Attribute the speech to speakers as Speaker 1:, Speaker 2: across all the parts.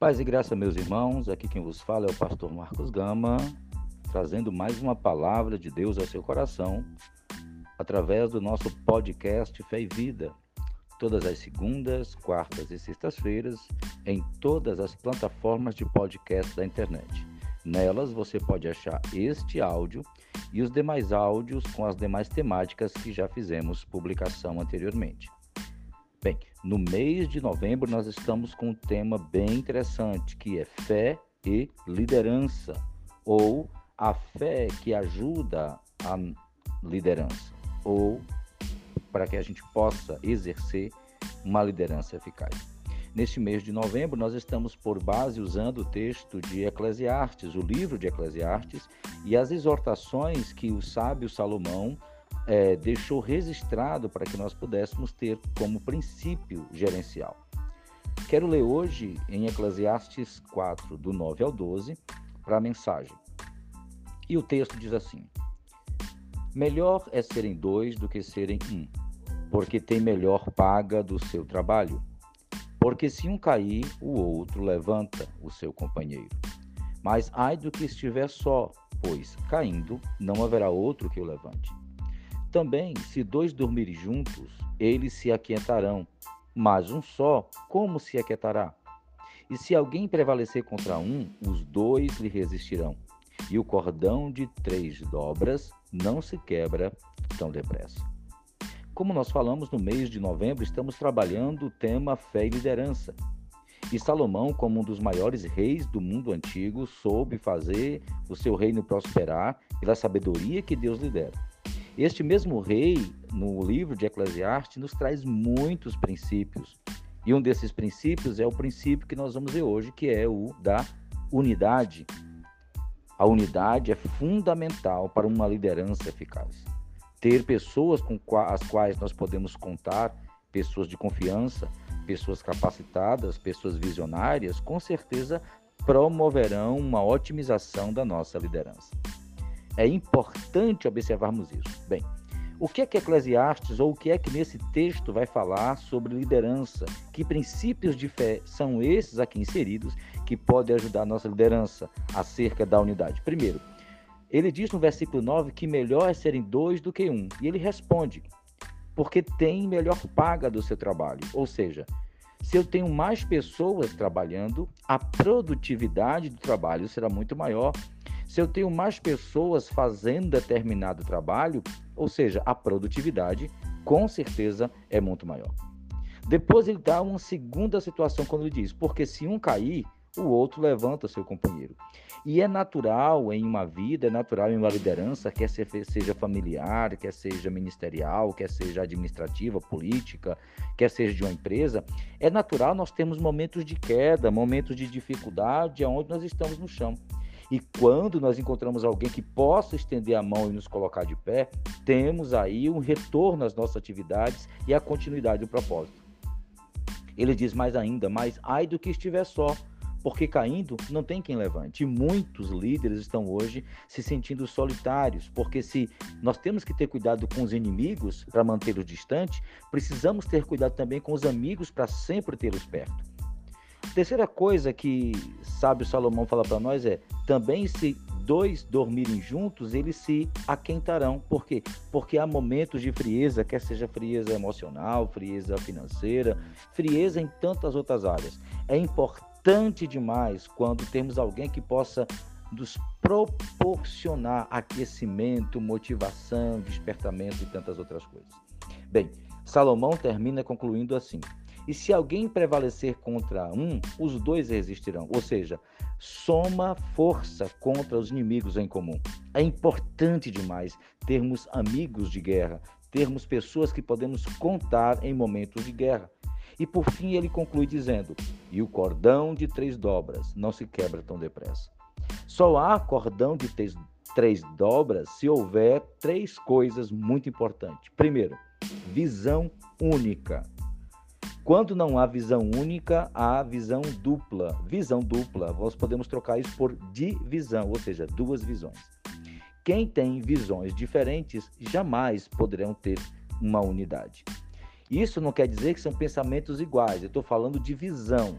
Speaker 1: Paz e graça, meus irmãos. Aqui quem vos fala é o pastor Marcos Gama, trazendo mais uma palavra de Deus ao seu coração, através do nosso podcast Fé e Vida, todas as segundas, quartas e sextas-feiras, em todas as plataformas de podcast da internet. Nelas você pode achar este áudio e os demais áudios com as demais temáticas que já fizemos publicação anteriormente. Bem, no mês de novembro nós estamos com um tema bem interessante, que é fé e liderança, ou a fé que ajuda a liderança, ou para que a gente possa exercer uma liderança eficaz. Neste mês de novembro, nós estamos por base usando o texto de Eclesiastes, o livro de Eclesiastes, e as exortações que o sábio Salomão é, deixou registrado para que nós pudéssemos ter como princípio gerencial. Quero ler hoje em Eclesiastes 4, do 9 ao 12, para a mensagem. E o texto diz assim: Melhor é serem dois do que serem um, porque tem melhor paga do seu trabalho. Porque se um cair, o outro levanta o seu companheiro. Mas ai do que estiver só, pois, caindo, não haverá outro que o levante. Também, se dois dormirem juntos, eles se aquietarão, mas um só, como se aquietará? E se alguém prevalecer contra um, os dois lhe resistirão. E o cordão de três dobras não se quebra tão depressa. Como nós falamos no mês de novembro, estamos trabalhando o tema fé e liderança. E Salomão, como um dos maiores reis do mundo antigo, soube fazer o seu reino prosperar pela sabedoria que Deus lhe dera. Este mesmo rei, no livro de Eclesiastes, nos traz muitos princípios. E um desses princípios é o princípio que nós vamos ver hoje, que é o da unidade. A unidade é fundamental para uma liderança eficaz. Ter pessoas com as quais nós podemos contar, pessoas de confiança, pessoas capacitadas, pessoas visionárias, com certeza promoverão uma otimização da nossa liderança. É importante observarmos isso. Bem, o que é que Eclesiastes ou o que é que nesse texto vai falar sobre liderança? Que princípios de fé são esses aqui inseridos que podem ajudar a nossa liderança acerca da unidade? Primeiro, ele diz no versículo 9 que melhor é serem dois do que um. E ele responde: porque tem melhor paga do seu trabalho. Ou seja, se eu tenho mais pessoas trabalhando, a produtividade do trabalho será muito maior se eu tenho mais pessoas fazendo determinado trabalho, ou seja, a produtividade com certeza é muito maior. Depois ele dá uma segunda situação quando ele diz: porque se um cair, o outro levanta seu companheiro. E é natural em uma vida, é natural em uma liderança, quer seja familiar, quer seja ministerial, quer seja administrativa, política, quer seja de uma empresa, é natural nós termos momentos de queda, momentos de dificuldade, onde nós estamos no chão. E quando nós encontramos alguém que possa estender a mão e nos colocar de pé, temos aí um retorno às nossas atividades e a continuidade do propósito. Ele diz mais ainda, mas ai do que estiver só, porque caindo não tem quem levante. E muitos líderes estão hoje se sentindo solitários, porque se nós temos que ter cuidado com os inimigos para mantê-los distantes, precisamos ter cuidado também com os amigos para sempre tê-los perto. Terceira coisa que sábio Salomão fala para nós é: também se dois dormirem juntos, eles se aquentarão. Por quê? Porque há momentos de frieza, quer seja frieza emocional, frieza financeira, frieza em tantas outras áreas. É importante demais quando temos alguém que possa nos proporcionar aquecimento, motivação, despertamento e tantas outras coisas. Bem, Salomão termina concluindo assim: e se alguém prevalecer contra um, os dois resistirão. Ou seja, soma força contra os inimigos em comum. É importante demais termos amigos de guerra, termos pessoas que podemos contar em momentos de guerra. E por fim ele conclui dizendo: E o cordão de três dobras não se quebra tão depressa. Só há cordão de três, três dobras se houver três coisas muito importantes. Primeiro, visão única. Quando não há visão única, há visão dupla. Visão dupla, nós podemos trocar isso por divisão, ou seja, duas visões. Quem tem visões diferentes jamais poderão ter uma unidade. Isso não quer dizer que são pensamentos iguais, eu estou falando de visão.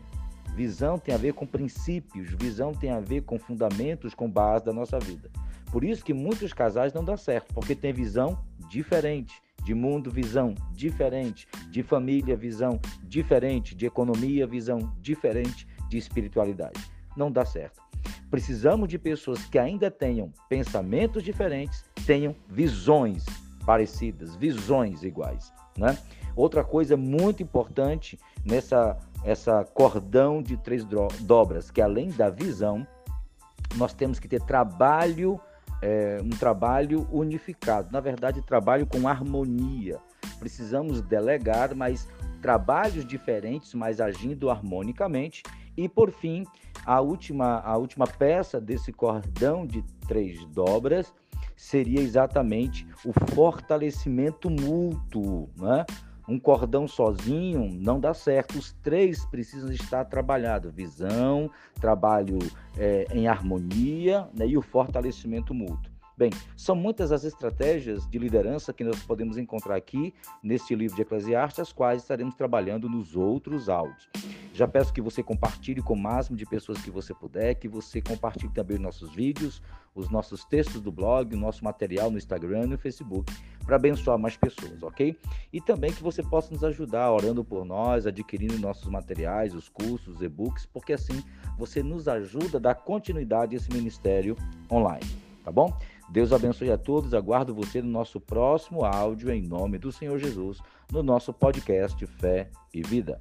Speaker 1: Visão tem a ver com princípios, visão tem a ver com fundamentos, com base da nossa vida. Por isso que muitos casais não dão certo, porque tem visão diferente de mundo, visão diferente, de família, visão diferente, de economia, visão diferente, de espiritualidade. Não dá certo. Precisamos de pessoas que ainda tenham pensamentos diferentes, tenham visões parecidas, visões iguais, né? Outra coisa muito importante nessa essa cordão de três dobras, que além da visão, nós temos que ter trabalho é, um trabalho unificado, na verdade, trabalho com harmonia. Precisamos delegar, mas trabalhos diferentes, mas agindo harmonicamente. E por fim, a última, a última peça desse cordão de três dobras seria exatamente o fortalecimento mútuo, né? Um cordão sozinho não dá certo. Os três precisam estar trabalhados: visão, trabalho é, em harmonia né, e o fortalecimento mútuo. Bem, são muitas as estratégias de liderança que nós podemos encontrar aqui neste livro de Eclesiastes, as quais estaremos trabalhando nos outros áudios. Já peço que você compartilhe com o máximo de pessoas que você puder, que você compartilhe também os nossos vídeos, os nossos textos do blog, o nosso material no Instagram e no Facebook, para abençoar mais pessoas, ok? E também que você possa nos ajudar orando por nós, adquirindo nossos materiais, os cursos, os e-books, porque assim você nos ajuda a dar continuidade a esse ministério online, tá bom? Deus abençoe a todos. Aguardo você no nosso próximo áudio, em nome do Senhor Jesus, no nosso podcast Fé e Vida.